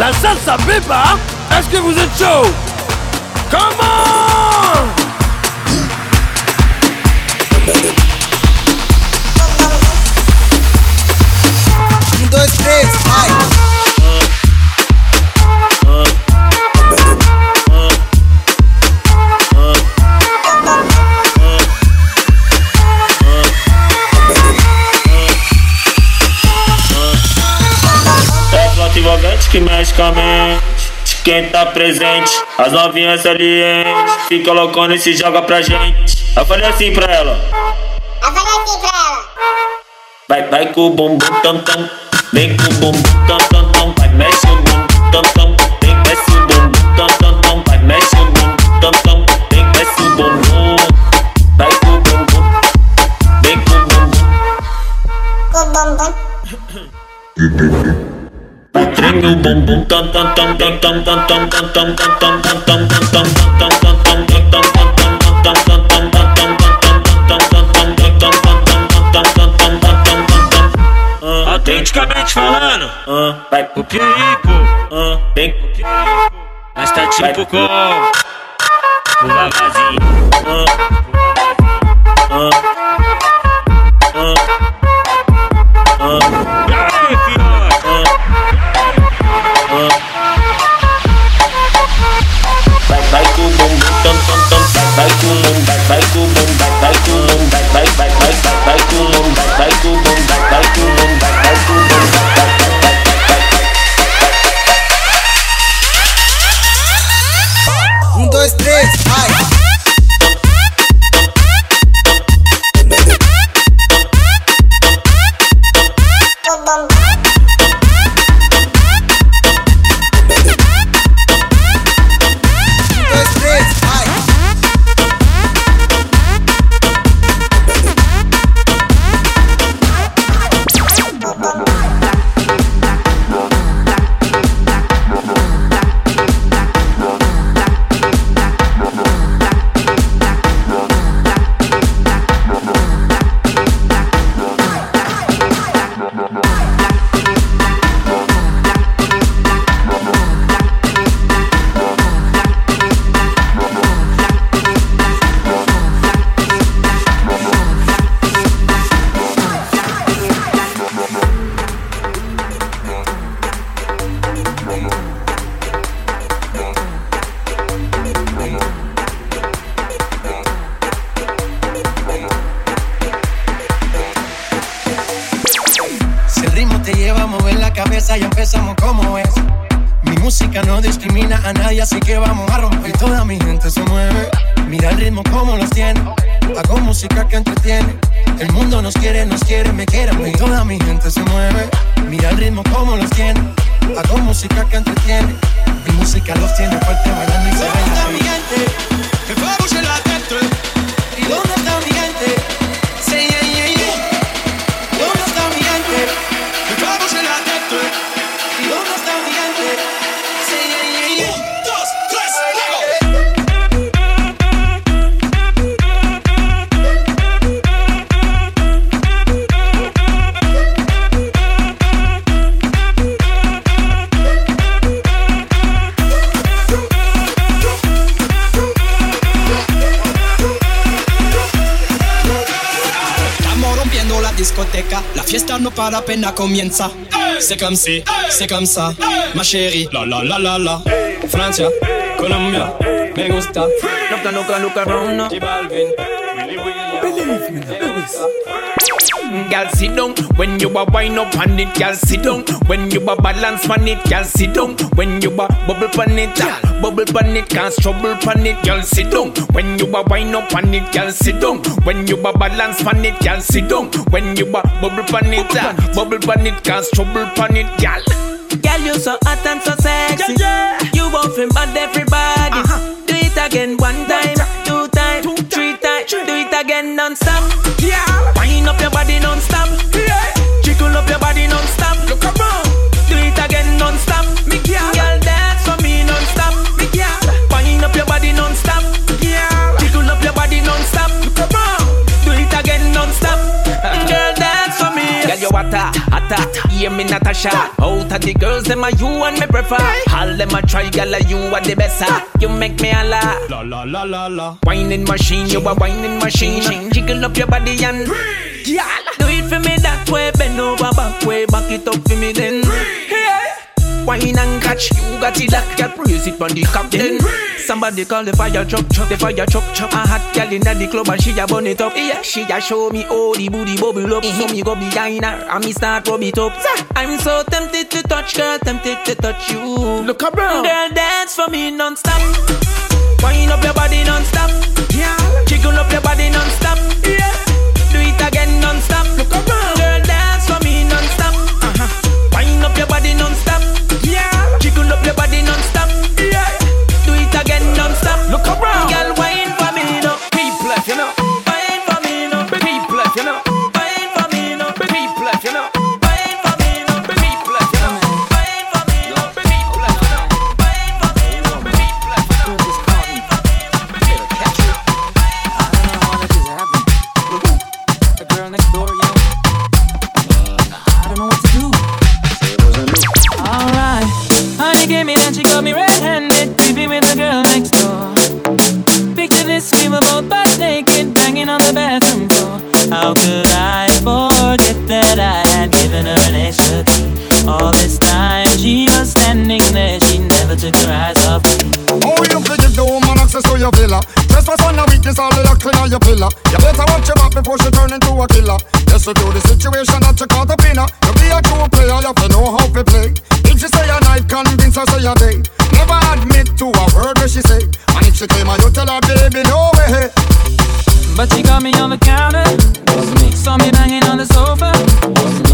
La salle, ça pépère Est-ce que vous êtes chaud? Comment que mexe com a mente. Quem tá presente, as novinhas salientes. Fica loucona e se joga pra gente. Eu falei assim pra ela. Eu falei assim pra ela. Vai, vai com o bumbum tam tam. Vem com o bumbum tam tam tam. Vai, mexe o bumbum tam tam. Vem, mexe o bumbum tam tam tam. Vai, mexe o bumbum tam tam. Vem, mexe o bumbum. Vai com o bumbum. Vem com o bumbum. Com o bumbum. Ring o bumbum tam tam tam tam tam tam tam tam tam tam tam tam tam tam tam tam Autenticamente falando, vai o perigo, vem o perigo, mas tá tipo com o vavazinho. Um, dois, três. Si el ritmo te lleva a mover la cabeza y empezamos como es. Mi música no discrimina a nadie, así que vamos a romper. Y toda mi gente se mueve. Mira el ritmo como los tiene. Hago música que entretiene. El mundo nos quiere, nos quiere, me quiere a mí. Toda mi gente se mueve. Mira el ritmo como los tiene Hago música que entretiene. Mi música los tiene fuerte bailando y se baila. nous pas la peine à combien de ça. C'est comme si, c'est comme ça, ma chérie. La la la la la. Francia, Colombia, me gusta. No, no, no, no, no, no, Believe Girl, sit down when you a wind up on it. Girl, sit down when you a balance on it. Girl, sit down when you a bubble on it. Girl, bubble on it, can't trouble on it. Girl, sit down when you a wind up on it. Girl, sit down when you a balance on it. Girl, sit down when you a bubble on it. Girl, bubble on it, can't trouble on it. Girl. Girl, you so hot and so sexy. Yeah, yeah. You won't feel bad everybody. Uh-huh. Do it again one time, two time, three time. Do it again non-stop. hotter, hotter. Hear me, Natasha. Out of the girls, them are you and me prefer. All them a try, a you are the best. You make me a la. La la la la la. Whining machine, you a whining machine. Jiggle up your body and. Yeah. Do it for me that way, bend over back way, back it up for me wine and catch. You got it lock, girl, praise it on the captain. Somebody call the fire truck, truck, the fire truck, truck. A hot girl in the club and she a burn it up. Yeah, she a show me all the booty bubble up. Mm-hmm. So me go behind her and me start rub it up. I'm so tempted to touch, girl, tempted to touch you. Look around, girl, dance for me non-stop. Wind up your body non-stop, yeah. Jiggle up your body non-stop, yeah. let me know. Eh, eh. But she got me on the counter. Saw me banging on the sofa.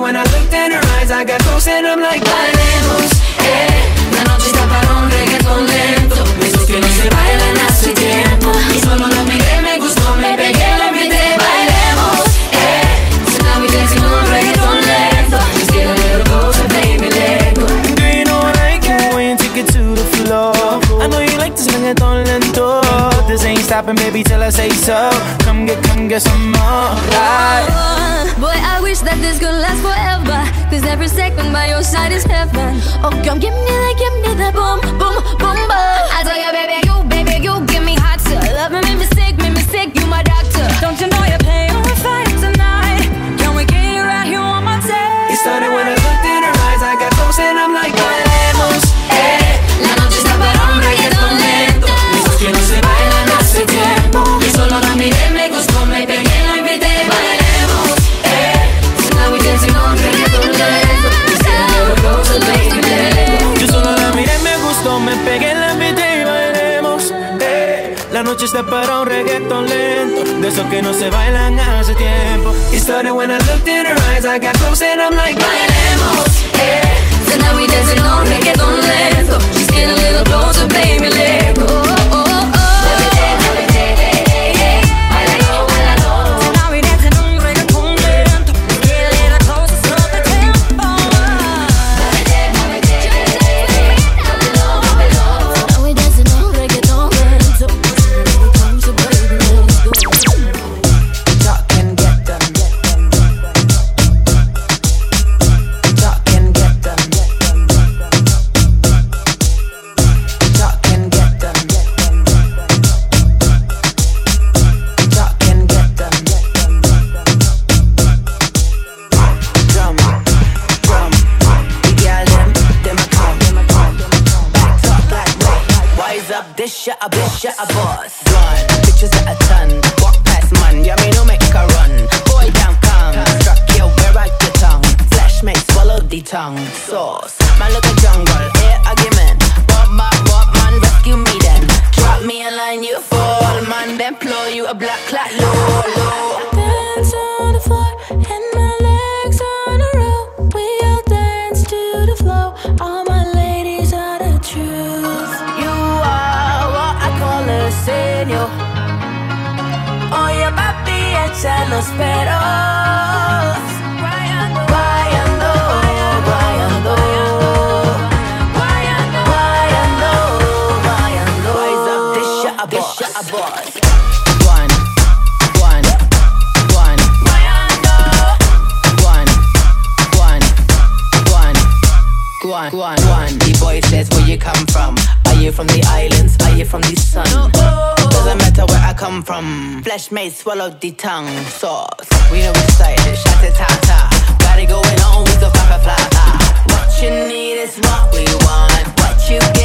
when I looked in her eyes I got close and I'm like Bailemos, eh. La noche está para un reggaetón lento. Esos que no se bailan hace tiempo. Y solo la miré, me gustó, me pegué, la invité Bailemos, eh. So now we dancing un reggaeton lento. Just get a little closer, baby, let go Do you know what I can? it when you take it to the floor? I know you like this reggaeton lento. This ain't stopping, baby, till I say so. Come get, come get some more, right? wish that this could last forever. Cause every second by your side is heaven. Oh, come give me that, give me that boom, boom, boom, boom. I tell you, baby. I got close and I'm like, flesh mate swallowed the tongue sauce. We know it's Shout it, to tata. Got it going on with the fire fly. What you need is what we want. What you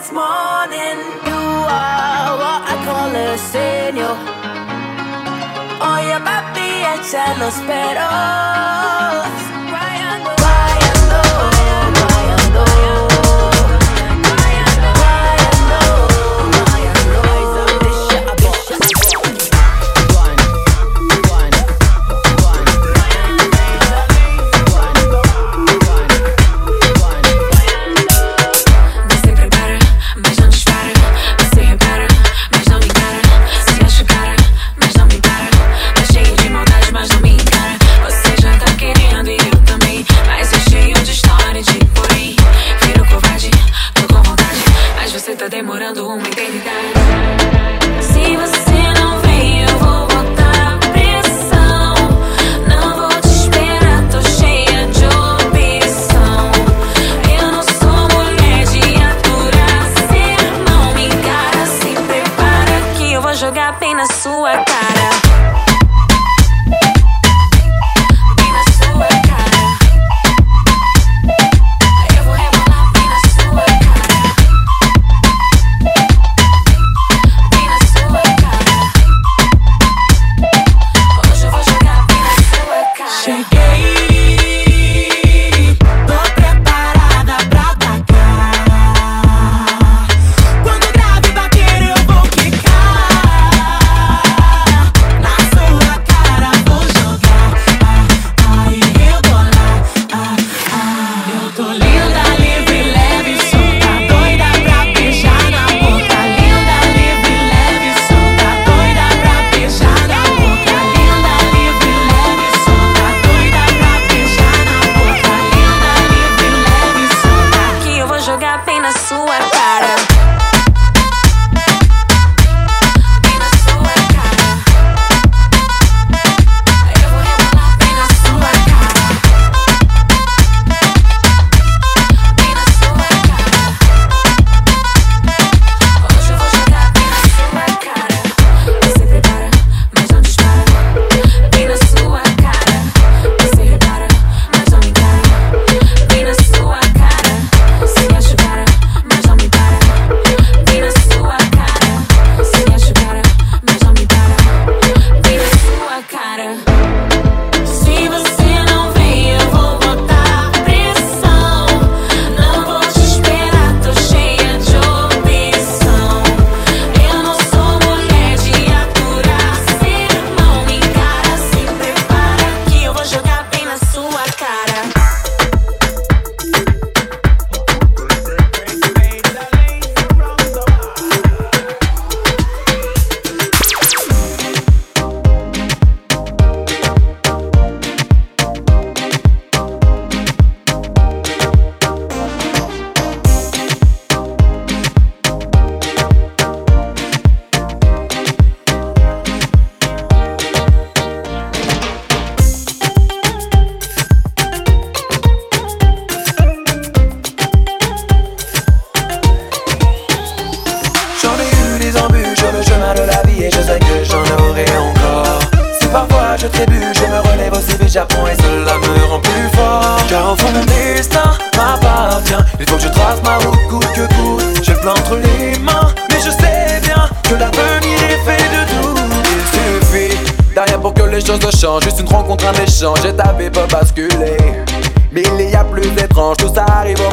it's morning. You are what I call el sueño Oye papi, echa los peros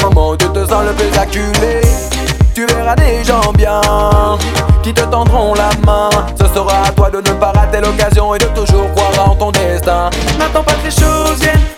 moment où tu te sens le plus acculé. Tu verras des gens bien qui te tendront la main. Ce sera à toi de ne pas rater l'occasion et de toujours croire en ton destin. N'attends pas que les choses viennent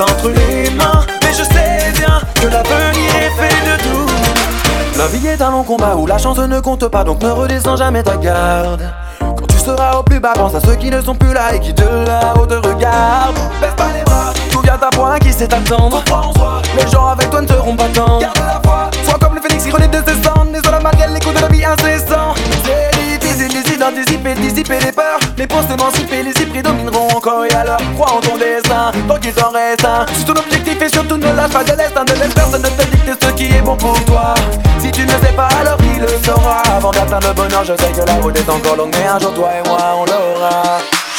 entre les mains, mais je sais bien que l'avenir est fait de tout. La vie est un long combat où la chance ne compte pas, donc ne redescends jamais ta garde. Quand tu seras au plus bas, pense à ceux qui ne sont plus là et qui de là-haut te regardent. Baisse pas les bras, Souviens-toi à qui sait attendre. Les gens avec toi ne seront pas tendres. Garde la foi, sois comme le phénix qui renaît de ses cendres. Désolé malgré les coups de la vie incessants. C'est d'anticiper, dissiper les peurs. Mais pour s'émanciper, les ypres domineront encore. Et alors, crois en ton destin, tant qu'il t'en reste un. Si ton objectif est surtout ne lâche pas de l'est, ne laisse personne ne te dicter ce qui est bon pour toi. Si tu ne sais pas, alors il le saura. Avant d'atteindre le bonheur, je sais que la route est encore longue. Mais un jour, toi et moi, on l'aura.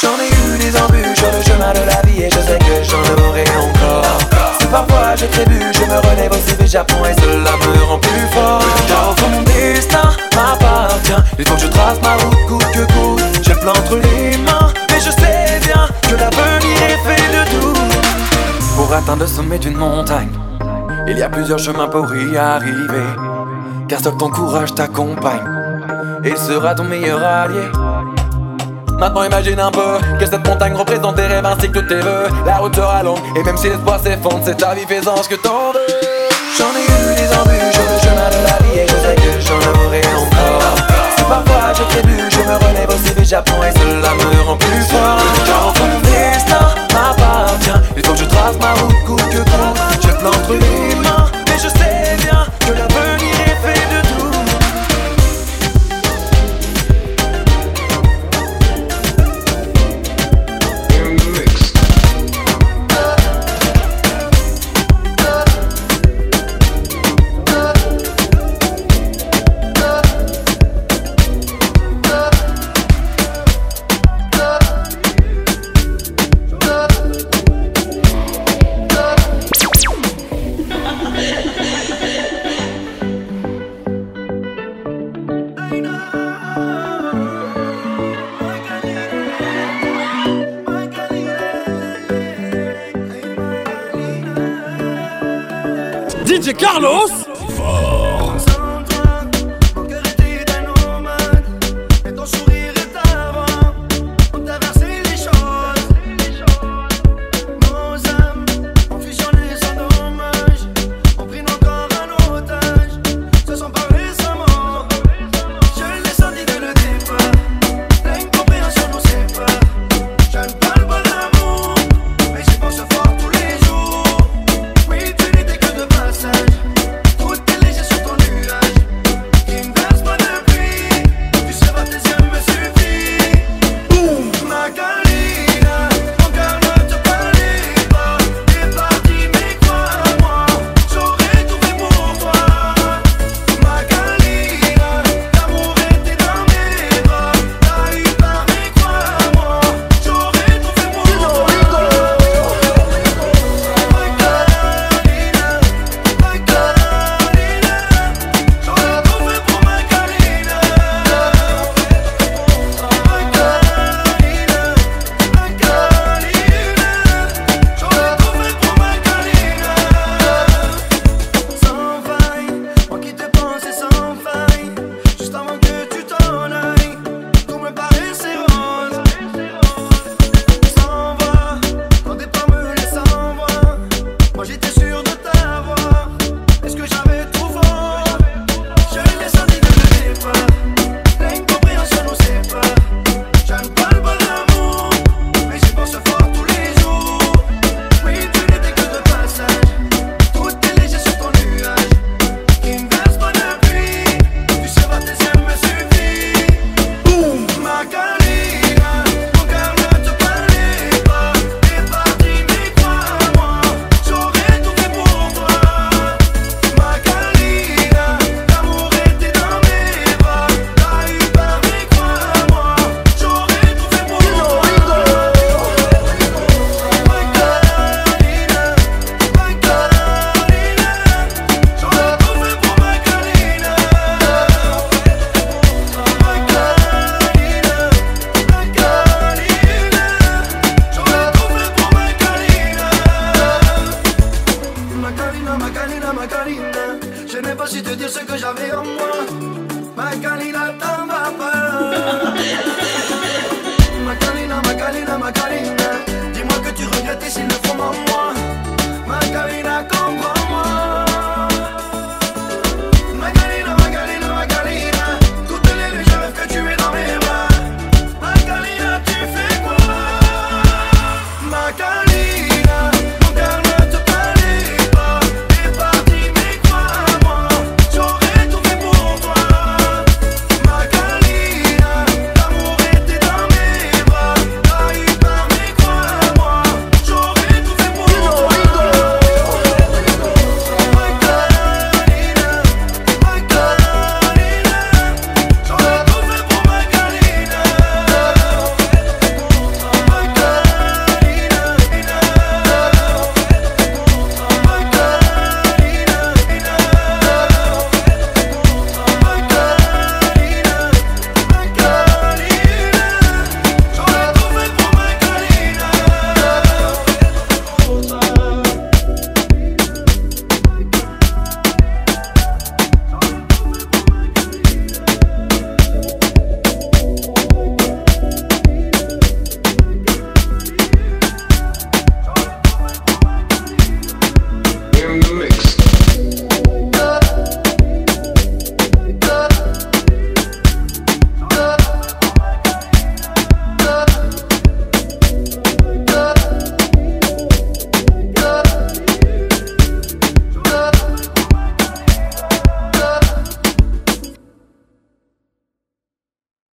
J'en ai eu des embûches sur le chemin de la vie et je sais que j'en aurai encore. Parfois je trébuche, je me relève aussi vite, j'apprends et cela me rend plus fort. Car au mon destin m'appartient. Il faut que je trace ma route coûte que coûte. J'ai le entre les mains, mais je sais bien que l'avenir est fait de tout. Pour atteindre le sommet d'une montagne, il y a plusieurs chemins pour y arriver. Car seul ton courage t'accompagne. Il sera ton meilleur allié. Maintenant imagine un peu que cette montagne représente tes rêves ainsi que tes vœux. La route sera longue et même si l'espoir s'effondre C'est ta vie faisant ce que t'en veux. J'en ai eu des embûches le chemin de la vie Et je sais que j'en aurai encore. Si parfois je trébuche, je me relève aussi vite J'apprends et cela me rend plus fort. Car mon destin m'appartient Il faut que je trace ma route coûte que coûte. J'ai le plan entre les mains Mais je sais